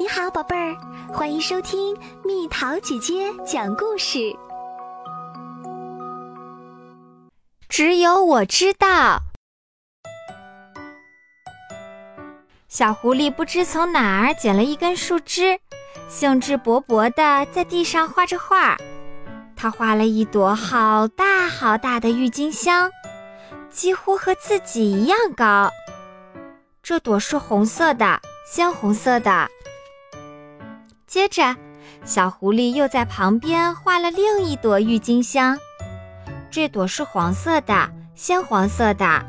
你好，宝贝儿，欢迎收听蜜桃姐姐讲故事。只有我知道，小狐狸不知从哪儿捡了一根树枝，兴致勃勃地在地上画着画。他画了一朵好大好大的郁金香，几乎和自己一样高。这朵是红色的，鲜红色的。接着，小狐狸又在旁边画了另一朵郁金香，这朵是黄色的，鲜黄色的。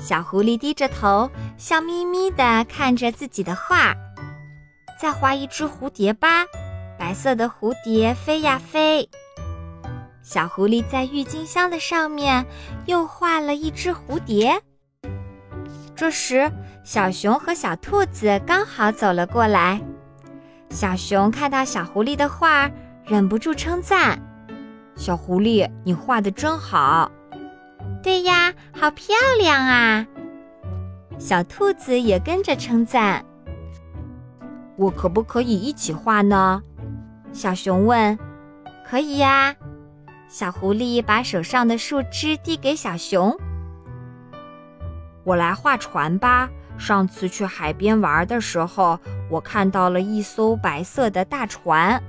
小狐狸低着头，笑眯眯地看着自己的画。再画一只蝴蝶吧，白色的蝴蝶飞呀飞。小狐狸在郁金香的上面又画了一只蝴蝶。这时，小熊和小兔子刚好走了过来。小熊看到小狐狸的画，忍不住称赞：“小狐狸，你画的真好。”“对呀，好漂亮啊！”小兔子也跟着称赞。“我可不可以一起画呢？”小熊问。“可以呀。”小狐狸把手上的树枝递给小熊。“我来画船吧。”上次去海边玩的时候，我看到了一艘白色的大船。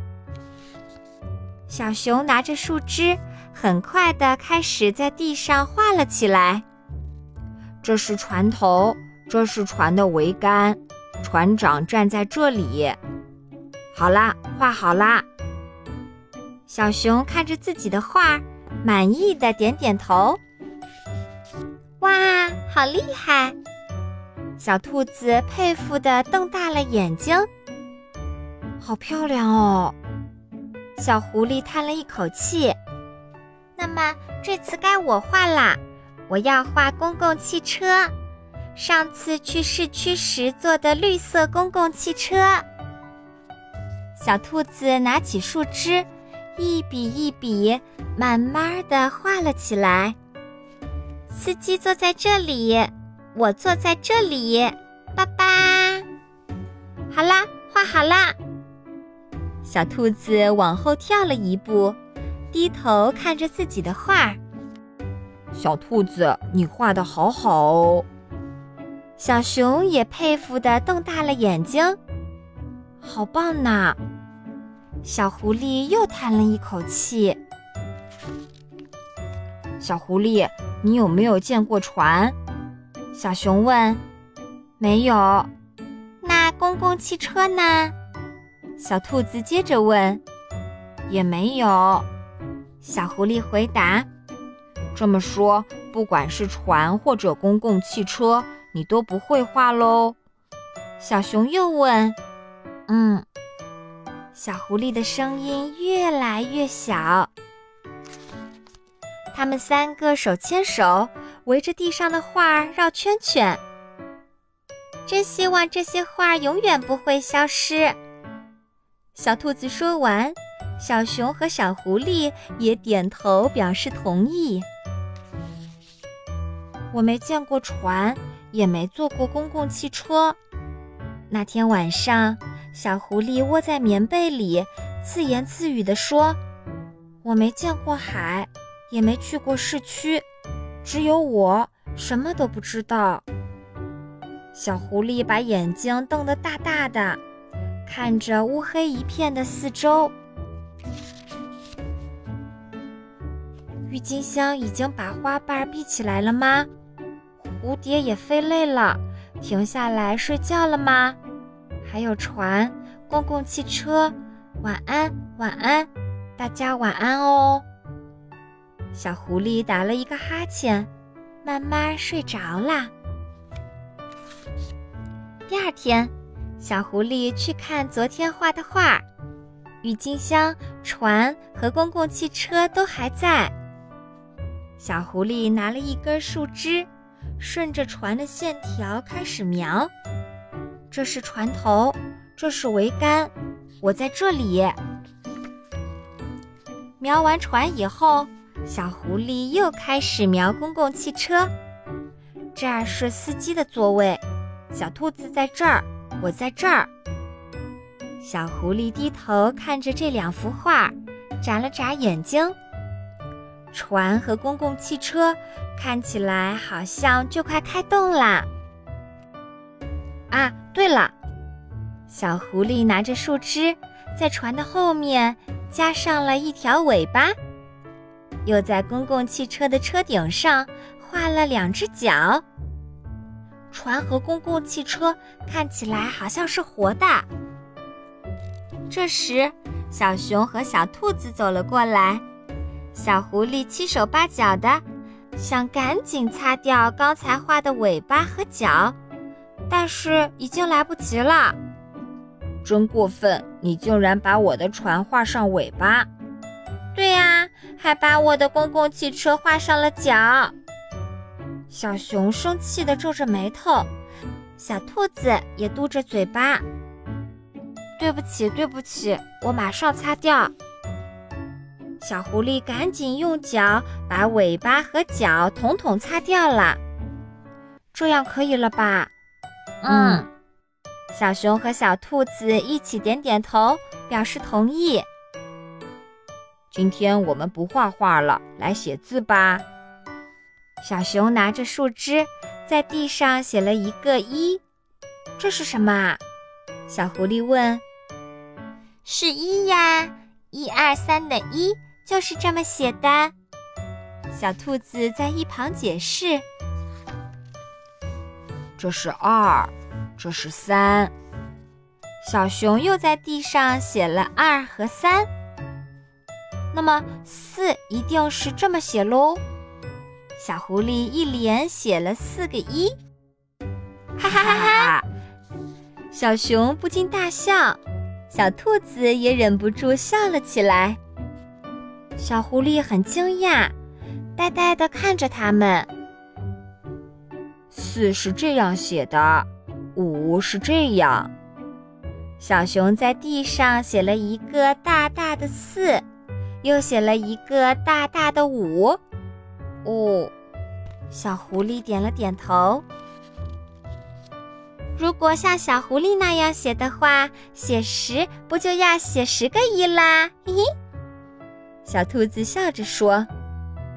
小熊拿着树枝，很快的开始在地上画了起来。这是船头，这是船的桅杆，船长站在这里。好啦，画好啦。小熊看着自己的画，满意的点点头。哇，好厉害！小兔子佩服地瞪大了眼睛，好漂亮哦！小狐狸叹了一口气。那么这次该我画啦，我要画公共汽车。上次去市区时坐的绿色公共汽车。小兔子拿起树枝，一笔一笔，慢慢地画了起来。司机坐在这里。我坐在这里，爸爸。好啦，画好啦。小兔子往后跳了一步，低头看着自己的画。小兔子，你画的好好哦。小熊也佩服的瞪大了眼睛，好棒呐！小狐狸又叹了一口气。小狐狸，你有没有见过船？小熊问：“没有。”那公共汽车呢？小兔子接着问：“也没有。”小狐狸回答：“这么说，不管是船或者公共汽车，你都不会画喽？”小熊又问：“嗯。”小狐狸的声音越来越小。他们三个手牵手。围着地上的画儿绕圈圈，真希望这些画儿永远不会消失。小兔子说完，小熊和小狐狸也点头表示同意。我没见过船，也没坐过公共汽车。那天晚上，小狐狸窝在棉被里，自言自语地说：“我没见过海，也没去过市区。”只有我什么都不知道。小狐狸把眼睛瞪得大大的，看着乌黑一片的四周。郁金香已经把花瓣闭起来了吗？蝴蝶也飞累了，停下来睡觉了吗？还有船、公共汽车，晚安，晚安，大家晚安哦。小狐狸打了一个哈欠，慢慢睡着啦。第二天，小狐狸去看昨天画的画，郁金香、船和公共汽车都还在。小狐狸拿了一根树枝，顺着船的线条开始描。这是船头，这是桅杆，我在这里。描完船以后。小狐狸又开始描公共汽车，这儿是司机的座位，小兔子在这儿，我在这儿。小狐狸低头看着这两幅画，眨了眨眼睛。船和公共汽车看起来好像就快开动啦。啊，对了，小狐狸拿着树枝，在船的后面加上了一条尾巴，又在公共汽车的车顶上画了两只脚。船和公共汽车看起来好像是活的。这时，小熊和小兔子走了过来。小狐狸七手八脚的，想赶紧擦掉刚才画的尾巴和脚，但是已经来不及了。真过分！你竟然把我的船画上尾巴。对呀，还把我的公共汽车画上了脚。小熊生气地皱着眉头，小兔子也嘟着嘴巴。对不起，对不起，我马上擦掉。小狐狸赶紧用脚把尾巴和脚统统擦掉了，这样可以了吧？嗯。小熊和小兔子一起点点头，表示同意。今天我们不画画了，来写字吧。小熊拿着树枝在地上写了一个一，这是什么？小狐狸问。是一呀，一二三的一。就是这么写的。小兔子在一旁解释：“这是二，这是三。”小熊又在地上写了二和三。那么四一定是这么写喽？小狐狸一连写了四个一，哈哈哈哈！小熊不禁大笑，小兔子也忍不住笑了起来。小狐狸很惊讶，呆呆地看着他们。四是这样写的，五是这样。小熊在地上写了一个大大的四，又写了一个大大的五。哦，小狐狸点了点头。如果像小狐狸那样写的话，写十不就要写十个一啦？嘿嘿。小兔子笑着说：“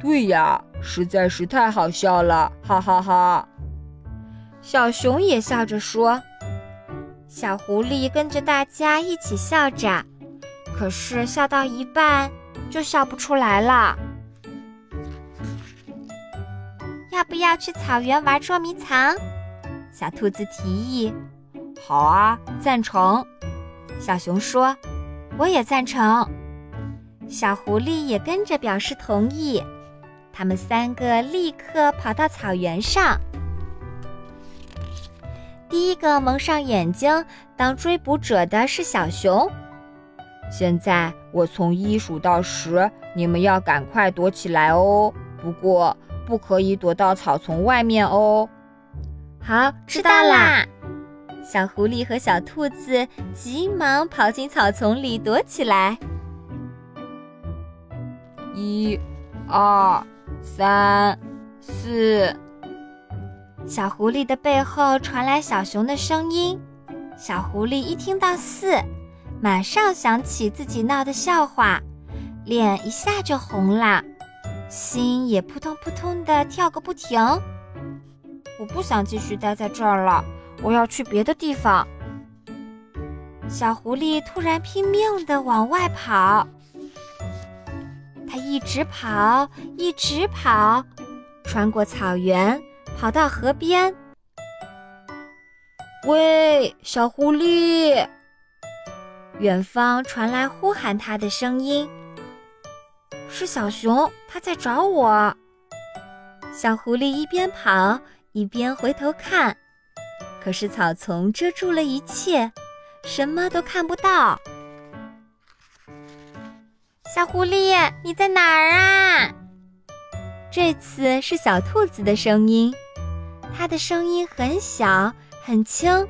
对呀，实在是太好笑了，哈哈哈！”小熊也笑着说：“小狐狸跟着大家一起笑着，可是笑到一半就笑不出来了。”要不要去草原玩捉迷藏？小兔子提议。“好啊，赞成。”小熊说：“我也赞成。”小狐狸也跟着表示同意，他们三个立刻跑到草原上。第一个蒙上眼睛当追捕者的是小熊。现在我从一数到十，你们要赶快躲起来哦。不过不可以躲到草丛外面哦。好，知道啦。小狐狸和小兔子急忙跑进草丛里躲起来。一、二、三、四。小狐狸的背后传来小熊的声音。小狐狸一听到四，马上想起自己闹的笑话，脸一下就红了，心也扑通扑通的跳个不停。我不想继续待在这儿了，我要去别的地方。小狐狸突然拼命的往外跑。它一直跑，一直跑，穿过草原，跑到河边。喂，小狐狸！远方传来呼喊它的声音。是小熊，它在找我。小狐狸一边跑一边回头看，可是草丛遮住了一切，什么都看不到。小狐狸，你在哪儿啊？这次是小兔子的声音，它的声音很小很轻，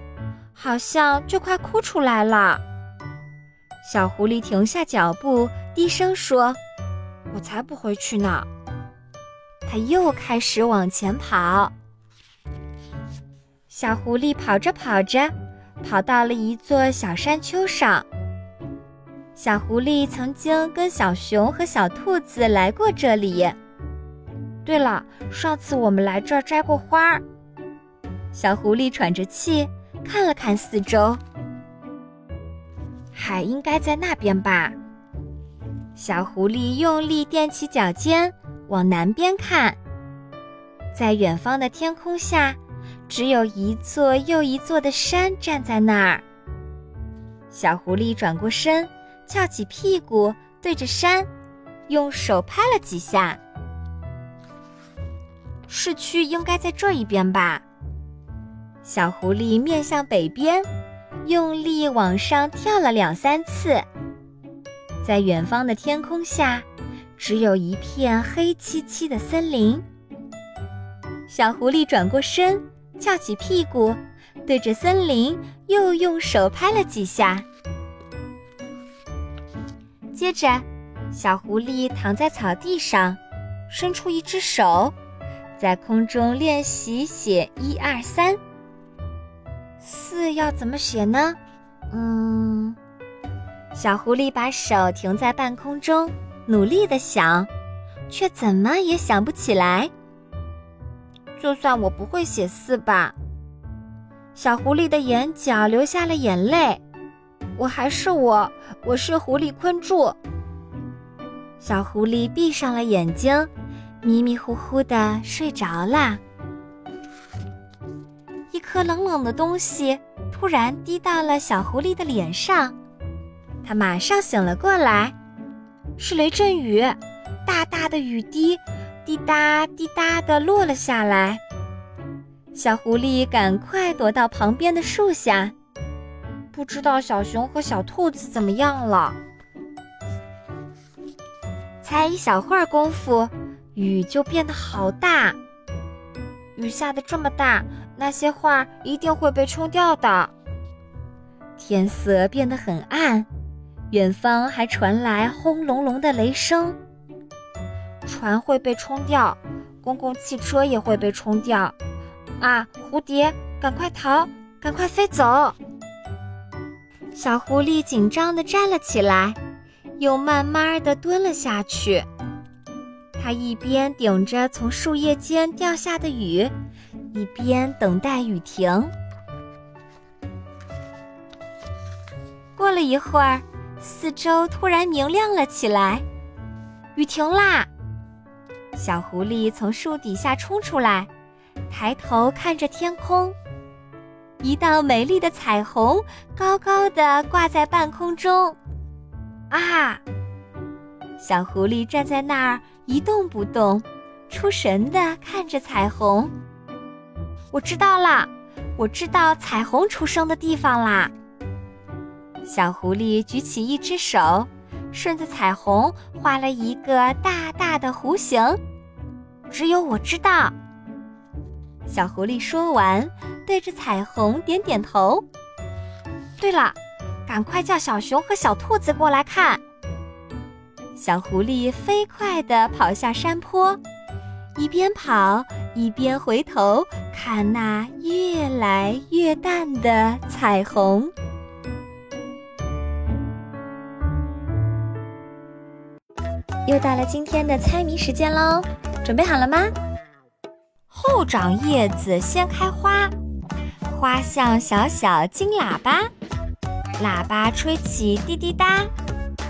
好像就快哭出来了。小狐狸停下脚步，低声说：“我才不回去呢。”它又开始往前跑。小狐狸跑着跑着，跑到了一座小山丘上。小狐狸曾经跟小熊和小兔子来过这里。对了，上次我们来这儿摘过花。小狐狸喘着气看了看四周，海应该在那边吧？小狐狸用力踮起脚尖，往南边看。在远方的天空下，只有一座又一座的山站在那儿。小狐狸转过身，翘起屁股，对着山，用手拍了几下。市区应该在这一边吧？小狐狸面向北边，用力往上跳了两三次。在远方的天空下，只有一片黑漆漆的森林。小狐狸转过身，翘起屁股，对着森林又用手拍了几下。接着，小狐狸躺在草地上，伸出一只手，在空中练习写“一二三”。四要怎么写呢？嗯。小狐狸把手停在半空中，努力的想，却怎么也想不起来。就算我不会写四吧。小狐狸的眼角流下了眼泪。我还是我，我是狐狸昆柱。小狐狸闭上了眼睛，迷迷糊糊的睡着了。颗冷冷的东西突然滴到了小狐狸的脸上。它马上醒了过来，是雷阵雨，大大的雨滴，滴答滴答的落了下来。小狐狸赶快躲到旁边的树下，不知道小熊和小兔子怎么样了。才一小会儿功夫，雨就变得好大。雨下的这么大，那些画一定会被冲掉的。天色变得很暗。远方还传来轰隆隆的雷声，船会被冲掉，公共汽车也会被冲掉。啊，蝴蝶，赶快逃，赶快飞走！小狐狸紧张地站了起来，又慢慢地蹲了下去。它一边顶着从树叶间掉下的雨，一边等待雨停。过了一会儿。四周突然明亮了起来，雨停啦！小狐狸从树底下冲出来，抬头看着天空，一道美丽的彩虹高高的挂在半空中。啊！小狐狸站在那儿一动不动，出神的看着彩虹。我知道了，我知道彩虹出生的地方啦！小狐狸举起一只手，顺着彩虹画了一个大大的弧形。只有我知道。小狐狸说完，对着彩虹点点头。对了，赶快叫小熊和小兔子过来看。小狐狸飞快地跑下山坡，一边跑一边回头看那越来越淡的彩虹。又到了今天的猜谜时间喽，准备好了吗？后长叶子先开花，花像小小金喇叭，喇叭吹起滴滴答，